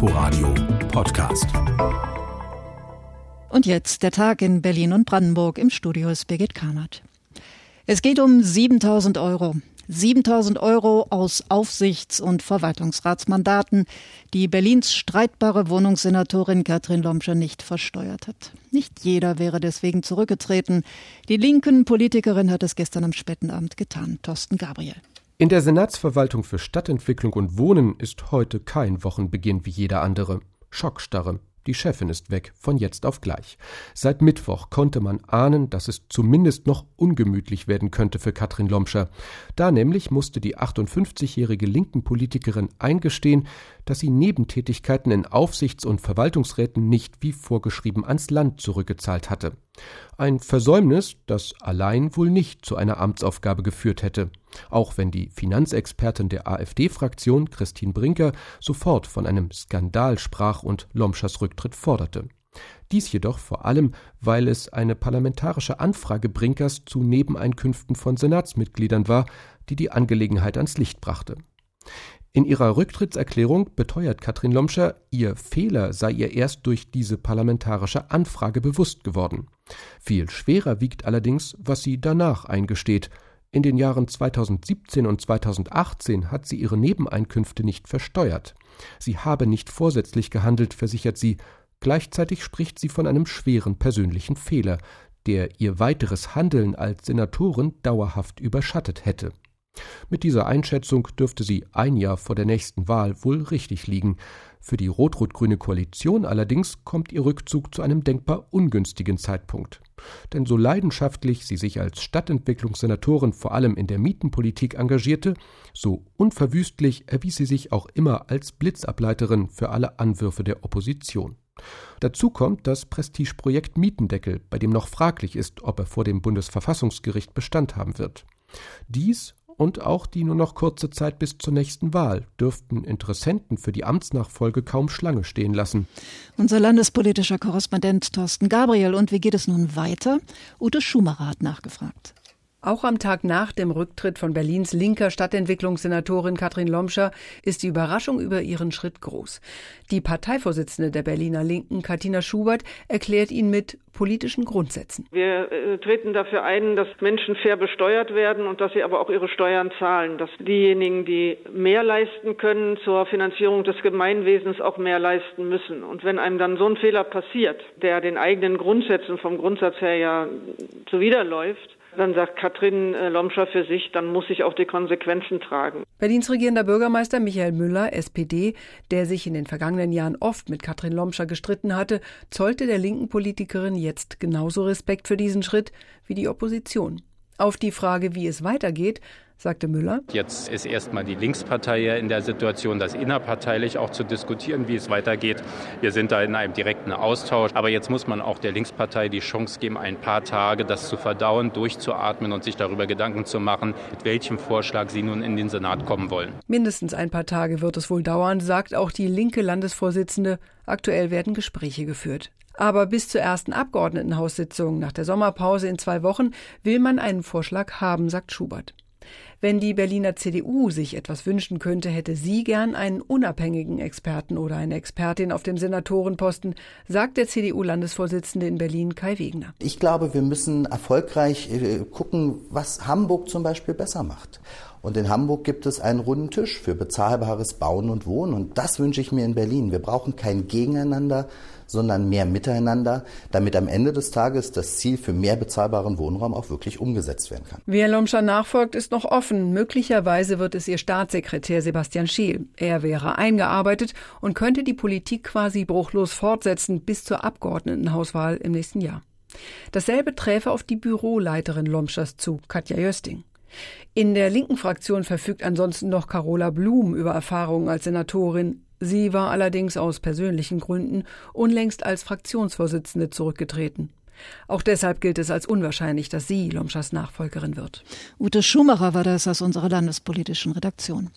Inforadio Podcast. Und jetzt der Tag in Berlin und Brandenburg. Im Studio ist Birgit Kahnert. Es geht um 7000 Euro. 7000 Euro aus Aufsichts- und Verwaltungsratsmandaten, die Berlins streitbare Wohnungssenatorin Katrin Lomscher nicht versteuert hat. Nicht jeder wäre deswegen zurückgetreten. Die linken Politikerin hat es gestern am späten Abend getan. Thorsten Gabriel. In der Senatsverwaltung für Stadtentwicklung und Wohnen ist heute kein Wochenbeginn wie jeder andere. Schockstarre. Die Chefin ist weg, von jetzt auf gleich. Seit Mittwoch konnte man ahnen, dass es zumindest noch ungemütlich werden könnte für Katrin Lomscher. Da nämlich musste die 58-jährige linken Politikerin eingestehen, dass sie Nebentätigkeiten in Aufsichts- und Verwaltungsräten nicht wie vorgeschrieben ans Land zurückgezahlt hatte. Ein Versäumnis, das allein wohl nicht zu einer Amtsaufgabe geführt hätte, auch wenn die Finanzexpertin der AfD-Fraktion Christine Brinker sofort von einem Skandal sprach und Lomschers Rücktritt forderte. Dies jedoch vor allem, weil es eine parlamentarische Anfrage Brinkers zu Nebeneinkünften von Senatsmitgliedern war, die die Angelegenheit ans Licht brachte. In ihrer Rücktrittserklärung beteuert Katrin Lomscher, ihr Fehler sei ihr erst durch diese parlamentarische Anfrage bewusst geworden. Viel schwerer wiegt allerdings, was sie danach eingesteht. In den Jahren 2017 und 2018 hat sie ihre Nebeneinkünfte nicht versteuert. Sie habe nicht vorsätzlich gehandelt, versichert sie. Gleichzeitig spricht sie von einem schweren persönlichen Fehler, der ihr weiteres Handeln als Senatorin dauerhaft überschattet hätte. Mit dieser Einschätzung dürfte sie ein Jahr vor der nächsten Wahl wohl richtig liegen. Für die rot-rot-grüne Koalition allerdings kommt ihr Rückzug zu einem denkbar ungünstigen Zeitpunkt. Denn so leidenschaftlich sie sich als Stadtentwicklungssenatorin vor allem in der Mietenpolitik engagierte, so unverwüstlich erwies sie sich auch immer als Blitzableiterin für alle Anwürfe der Opposition. Dazu kommt das Prestigeprojekt Mietendeckel, bei dem noch fraglich ist, ob er vor dem Bundesverfassungsgericht Bestand haben wird. Dies und auch die nur noch kurze Zeit bis zur nächsten Wahl dürften Interessenten für die Amtsnachfolge kaum Schlange stehen lassen. Unser landespolitischer Korrespondent Thorsten Gabriel. Und wie geht es nun weiter? Ute Schumacher hat nachgefragt. Auch am Tag nach dem Rücktritt von Berlins linker Stadtentwicklungssenatorin Katrin Lomscher ist die Überraschung über ihren Schritt groß. Die Parteivorsitzende der Berliner Linken, Katina Schubert, erklärt ihn mit politischen Grundsätzen. Wir äh, treten dafür ein, dass Menschen fair besteuert werden und dass sie aber auch ihre Steuern zahlen, dass diejenigen, die mehr leisten können zur Finanzierung des Gemeinwesens auch mehr leisten müssen. Und wenn einem dann so ein Fehler passiert, der den eigenen Grundsätzen vom Grundsatz her ja zuwiderläuft, dann sagt Katrin äh, Lomscher für sich, dann muss ich auch die Konsequenzen tragen. Berlins regierender Bürgermeister Michael Müller, SPD, der sich in den vergangenen Jahren oft mit Katrin Lomscher gestritten hatte, zollte der linken Politikerin jetzt genauso Respekt für diesen Schritt wie die Opposition. Auf die Frage, wie es weitergeht, sagte Müller. Jetzt ist erstmal die Linkspartei in der Situation, das innerparteilich auch zu diskutieren, wie es weitergeht. Wir sind da in einem direkten Austausch. Aber jetzt muss man auch der Linkspartei die Chance geben, ein paar Tage das zu verdauen, durchzuatmen und sich darüber Gedanken zu machen, mit welchem Vorschlag sie nun in den Senat kommen wollen. Mindestens ein paar Tage wird es wohl dauern, sagt auch die linke Landesvorsitzende. Aktuell werden Gespräche geführt. Aber bis zur ersten Abgeordnetenhaussitzung nach der Sommerpause in zwei Wochen will man einen Vorschlag haben, sagt Schubert. Wenn die Berliner CDU sich etwas wünschen könnte, hätte sie gern einen unabhängigen Experten oder eine Expertin auf dem Senatorenposten, sagt der CDU-Landesvorsitzende in Berlin Kai Wegner. Ich glaube, wir müssen erfolgreich äh, gucken, was Hamburg zum Beispiel besser macht. Und in Hamburg gibt es einen runden Tisch für bezahlbares Bauen und Wohnen. Und das wünsche ich mir in Berlin. Wir brauchen kein Gegeneinander, sondern mehr Miteinander, damit am Ende des Tages das Ziel für mehr bezahlbaren Wohnraum auch wirklich umgesetzt werden kann. Wer Lomscher nachfolgt, ist noch offen. Möglicherweise wird es ihr Staatssekretär Sebastian Scheel. Er wäre eingearbeitet und könnte die Politik quasi bruchlos fortsetzen bis zur Abgeordnetenhauswahl im nächsten Jahr. Dasselbe träfe auf die Büroleiterin Lomschers zu, Katja Jösting. In der linken Fraktion verfügt ansonsten noch Carola Blum über Erfahrungen als Senatorin. Sie war allerdings aus persönlichen Gründen unlängst als Fraktionsvorsitzende zurückgetreten. Auch deshalb gilt es als unwahrscheinlich, dass sie Lomschas Nachfolgerin wird. Ute Schumacher war das aus unserer landespolitischen Redaktion.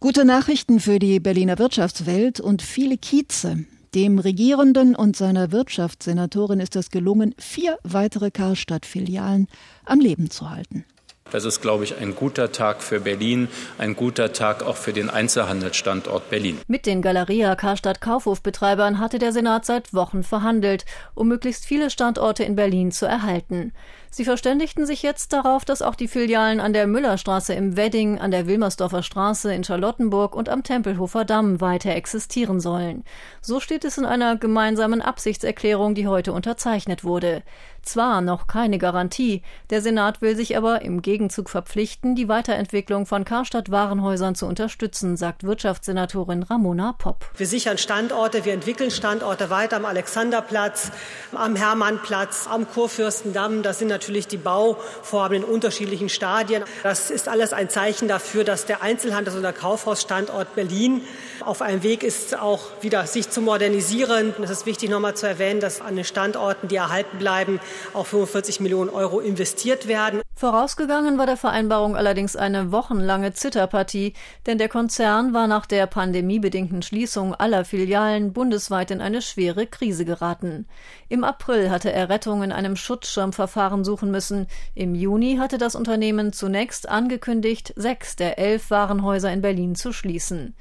Gute Nachrichten für die Berliner Wirtschaftswelt und viele Kieze. Dem Regierenden und seiner Wirtschaftssenatorin ist es gelungen, vier weitere Karstadt-Filialen am Leben zu halten. Das ist, glaube ich, ein guter Tag für Berlin, ein guter Tag auch für den Einzelhandelsstandort Berlin. Mit den Galeria Karstadt Kaufhofbetreibern hatte der Senat seit Wochen verhandelt, um möglichst viele Standorte in Berlin zu erhalten. Sie verständigten sich jetzt darauf, dass auch die Filialen an der Müllerstraße im Wedding, an der Wilmersdorfer Straße in Charlottenburg und am Tempelhofer Damm weiter existieren sollen. So steht es in einer gemeinsamen Absichtserklärung, die heute unterzeichnet wurde. Zwar noch keine Garantie, der Senat will sich aber im Gegenzug verpflichten, die Weiterentwicklung von Karstadt-Warenhäusern zu unterstützen, sagt Wirtschaftssenatorin Ramona Popp. Wir sichern Standorte, wir entwickeln Standorte weiter am Alexanderplatz, am Hermannplatz, am Kurfürstendamm. Das sind natürlich die Bauvorhaben in unterschiedlichen Stadien. Das ist alles ein Zeichen dafür, dass der Einzelhandels- und der Kaufhausstandort Berlin auf einem Weg ist, auch wieder sich zu modernisieren. Es ist wichtig, nochmal zu erwähnen, dass an den Standorten, die erhalten bleiben, auch 45 Millionen Euro investiert werden. Vorausgegangen war der Vereinbarung allerdings eine wochenlange Zitterpartie, denn der Konzern war nach der pandemiebedingten Schließung aller Filialen bundesweit in eine schwere Krise geraten. Im April hatte er Rettung in einem Schutzschirmverfahren suchen müssen. Im Juni hatte das Unternehmen zunächst angekündigt, sechs der elf Warenhäuser in Berlin zu schließen.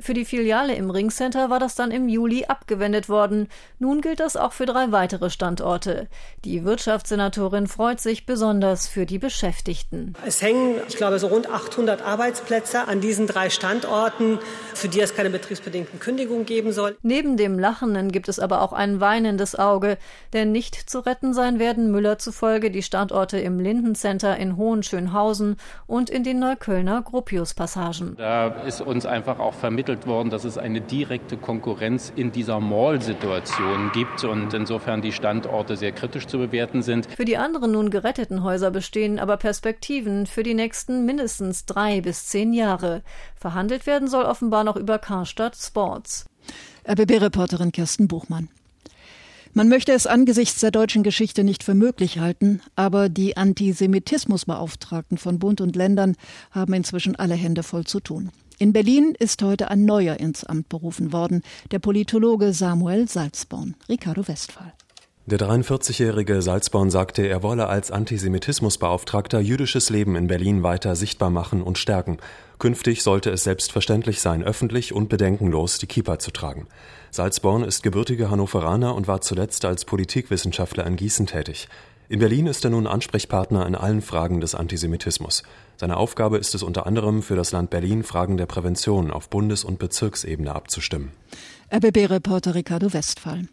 Für die Filiale im Ringcenter war das dann im Juli abgewendet worden. Nun gilt das auch für drei weitere Standorte. Die Wirtschaftssenatorin freut sich besonders für die Beschäftigten. Es hängen, ich glaube, so rund 800 Arbeitsplätze an diesen drei Standorten, für die es keine betriebsbedingten Kündigungen geben soll. Neben dem Lachenden gibt es aber auch ein weinendes Auge, denn nicht zu retten sein werden Müller zufolge die Standorte im Lindencenter in Hohenschönhausen und in den Neuköllner Gropius-Passagen. Da ist uns einfach auch vermittelt, vermittelt worden, dass es eine direkte Konkurrenz in dieser Mall-Situation gibt und insofern die Standorte sehr kritisch zu bewerten sind. Für die anderen nun geretteten Häuser bestehen aber Perspektiven für die nächsten mindestens drei bis zehn Jahre. Verhandelt werden soll offenbar noch über Karstadt Sports. RBB-Reporterin Kirsten Buchmann. Man möchte es angesichts der deutschen Geschichte nicht für möglich halten, aber die Antisemitismusbeauftragten von Bund und Ländern haben inzwischen alle Hände voll zu tun. In Berlin ist heute ein neuer ins Amt berufen worden, der Politologe Samuel Salzborn. Ricardo Westphal. Der 43-jährige Salzborn sagte, er wolle als Antisemitismusbeauftragter jüdisches Leben in Berlin weiter sichtbar machen und stärken. Künftig sollte es selbstverständlich sein, öffentlich und bedenkenlos die Kippa zu tragen. Salzborn ist gebürtiger Hannoveraner und war zuletzt als Politikwissenschaftler in Gießen tätig. In Berlin ist er nun Ansprechpartner in allen Fragen des Antisemitismus. Seine Aufgabe ist es unter anderem, für das Land Berlin Fragen der Prävention auf Bundes- und Bezirksebene abzustimmen. RBB-Reporter Ricardo Westphal.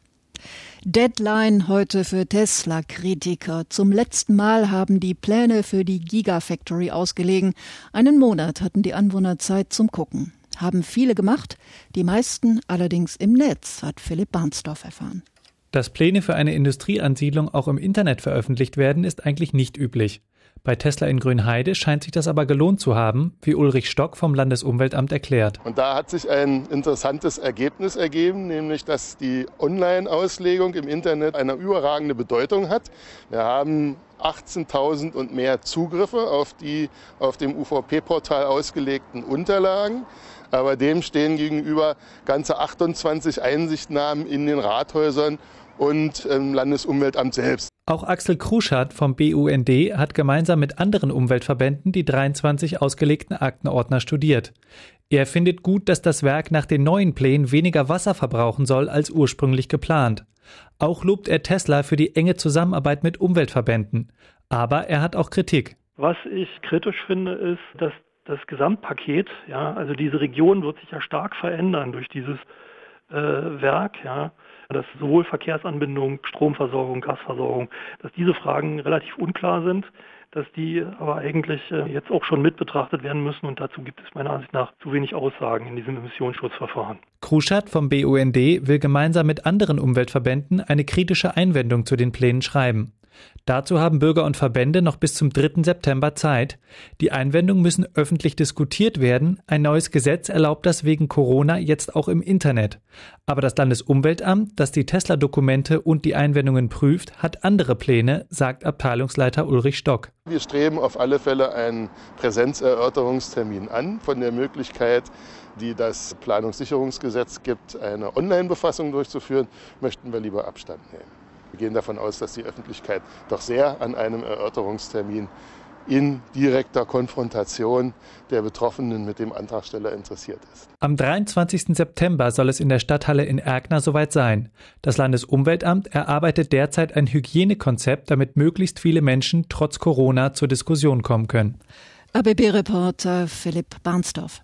Deadline heute für Tesla-Kritiker. Zum letzten Mal haben die Pläne für die Gigafactory ausgelegen. Einen Monat hatten die Anwohner Zeit zum Gucken. Haben viele gemacht, die meisten allerdings im Netz, hat Philipp Barnsdorf erfahren. Dass Pläne für eine Industrieansiedlung auch im Internet veröffentlicht werden, ist eigentlich nicht üblich. Bei Tesla in Grünheide scheint sich das aber gelohnt zu haben, wie Ulrich Stock vom Landesumweltamt erklärt. Und da hat sich ein interessantes Ergebnis ergeben, nämlich dass die Online-Auslegung im Internet eine überragende Bedeutung hat. Wir haben 18.000 und mehr Zugriffe auf die auf dem UVP-Portal ausgelegten Unterlagen. Aber dem stehen gegenüber ganze 28 Einsichtnahmen in den Rathäusern und im Landesumweltamt selbst. Auch Axel Kruschat vom BUND hat gemeinsam mit anderen Umweltverbänden die 23 ausgelegten Aktenordner studiert. Er findet gut, dass das Werk nach den neuen Plänen weniger Wasser verbrauchen soll als ursprünglich geplant. Auch lobt er Tesla für die enge Zusammenarbeit mit Umweltverbänden. Aber er hat auch Kritik. Was ich kritisch finde, ist, dass das Gesamtpaket, ja, also diese Region wird sich ja stark verändern durch dieses äh, Werk, ja dass sowohl Verkehrsanbindung, Stromversorgung, Gasversorgung, dass diese Fragen relativ unklar sind, dass die aber eigentlich äh, jetzt auch schon mit betrachtet werden müssen und dazu gibt es meiner Ansicht nach zu wenig Aussagen in diesem Emissionsschutzverfahren. Kruschat vom BUND will gemeinsam mit anderen Umweltverbänden eine kritische Einwendung zu den Plänen schreiben. Dazu haben Bürger und Verbände noch bis zum 3. September Zeit. Die Einwendungen müssen öffentlich diskutiert werden. Ein neues Gesetz erlaubt das wegen Corona jetzt auch im Internet. Aber das Landesumweltamt, das die Tesla-Dokumente und die Einwendungen prüft, hat andere Pläne, sagt Abteilungsleiter Ulrich Stock. Wir streben auf alle Fälle einen Präsenzerörterungstermin an. Von der Möglichkeit, die das Planungssicherungsgesetz gibt, eine Online-Befassung durchzuführen, möchten wir lieber Abstand nehmen. Wir gehen davon aus, dass die Öffentlichkeit doch sehr an einem Erörterungstermin in direkter Konfrontation der Betroffenen mit dem Antragsteller interessiert ist. Am 23. September soll es in der Stadthalle in Erkner soweit sein. Das Landesumweltamt erarbeitet derzeit ein Hygienekonzept, damit möglichst viele Menschen trotz Corona zur Diskussion kommen können. ABB-Reporter Philipp Barnsdorf.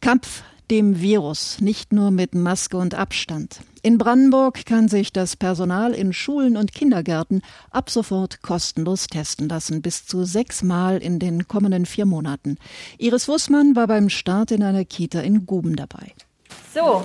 Kampf dem Virus, nicht nur mit Maske und Abstand. In Brandenburg kann sich das Personal in Schulen und Kindergärten ab sofort kostenlos testen lassen, bis zu sechsmal in den kommenden vier Monaten. Iris Wussmann war beim Start in einer Kita in Guben dabei. So,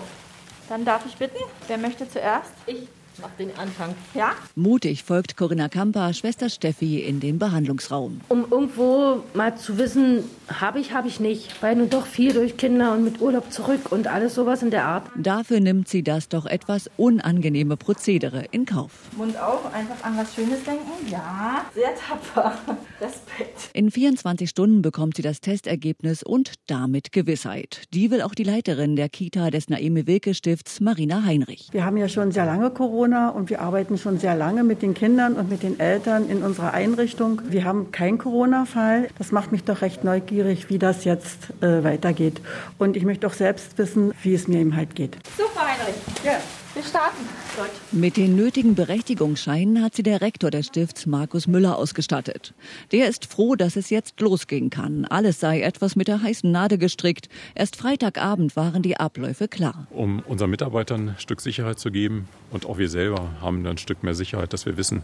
dann darf ich bitten, wer möchte zuerst? Ich mach den Anfang. Ja? Mutig folgt Corinna Kamper, Schwester Steffi, in den Behandlungsraum. Um irgendwo mal zu wissen, habe ich, habe ich nicht. Weil nun doch viel durch Kinder und mit Urlaub zurück und alles sowas in der Art. Dafür nimmt sie das doch etwas unangenehme Prozedere in Kauf. Mund auf, einfach an was Schönes denken. Ja, sehr tapfer. Respekt. In 24 Stunden bekommt sie das Testergebnis und damit Gewissheit. Die will auch die Leiterin der Kita des Naime Wilke Stifts, Marina Heinrich. Wir haben ja schon sehr lange Corona und wir arbeiten schon sehr lange mit den Kindern und mit den Eltern in unserer Einrichtung. Wir haben keinen Corona-Fall. Das macht mich doch recht neugierig, wie das jetzt äh, weitergeht. Und ich möchte auch selbst wissen, wie es mir eben halt geht. Super, Heinrich. Ja. Wir starten. Gut. Mit den nötigen Berechtigungsscheinen hat sie der Rektor des Stifts Markus Müller ausgestattet. Der ist froh, dass es jetzt losgehen kann. Alles sei etwas mit der heißen Nadel gestrickt. Erst Freitagabend waren die Abläufe klar. Um unseren Mitarbeitern ein Stück Sicherheit zu geben und auch wir selber haben ein Stück mehr Sicherheit, dass wir wissen,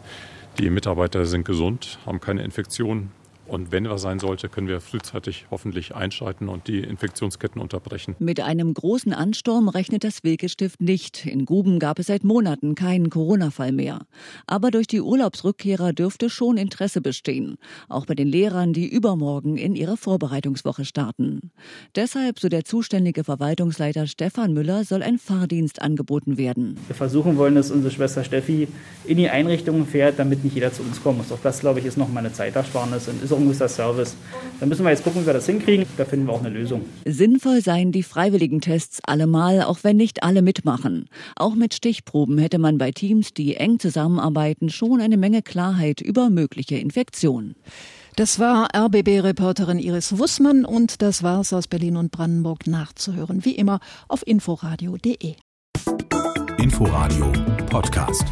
die Mitarbeiter sind gesund, haben keine Infektion, und wenn was sein sollte, können wir frühzeitig hoffentlich einschreiten und die Infektionsketten unterbrechen. Mit einem großen Ansturm rechnet das Wilkestift nicht. In Guben gab es seit Monaten keinen Corona-Fall mehr. Aber durch die Urlaubsrückkehrer dürfte schon Interesse bestehen. Auch bei den Lehrern, die übermorgen in ihre Vorbereitungswoche starten. Deshalb, so der zuständige Verwaltungsleiter Stefan Müller, soll ein Fahrdienst angeboten werden. Wir versuchen wollen, dass unsere Schwester Steffi in die Einrichtungen fährt, damit nicht jeder zu uns kommen muss. Auch das, glaube ich, ist noch mal eine Zeitersparnis und ist auch ein guter Service. Da müssen wir jetzt gucken, wie wir das hinkriegen. Da finden wir auch eine Lösung. Sinnvoll seien die freiwilligen Tests allemal, auch wenn nicht alle mitmachen. Auch mit Stichproben hätte man bei Teams, die eng zusammenarbeiten, schon eine Menge Klarheit über mögliche Infektionen. Das war RBB-Reporterin Iris Wussmann und das war's aus Berlin und Brandenburg nachzuhören, wie immer auf inforadio.de. Inforadio Podcast.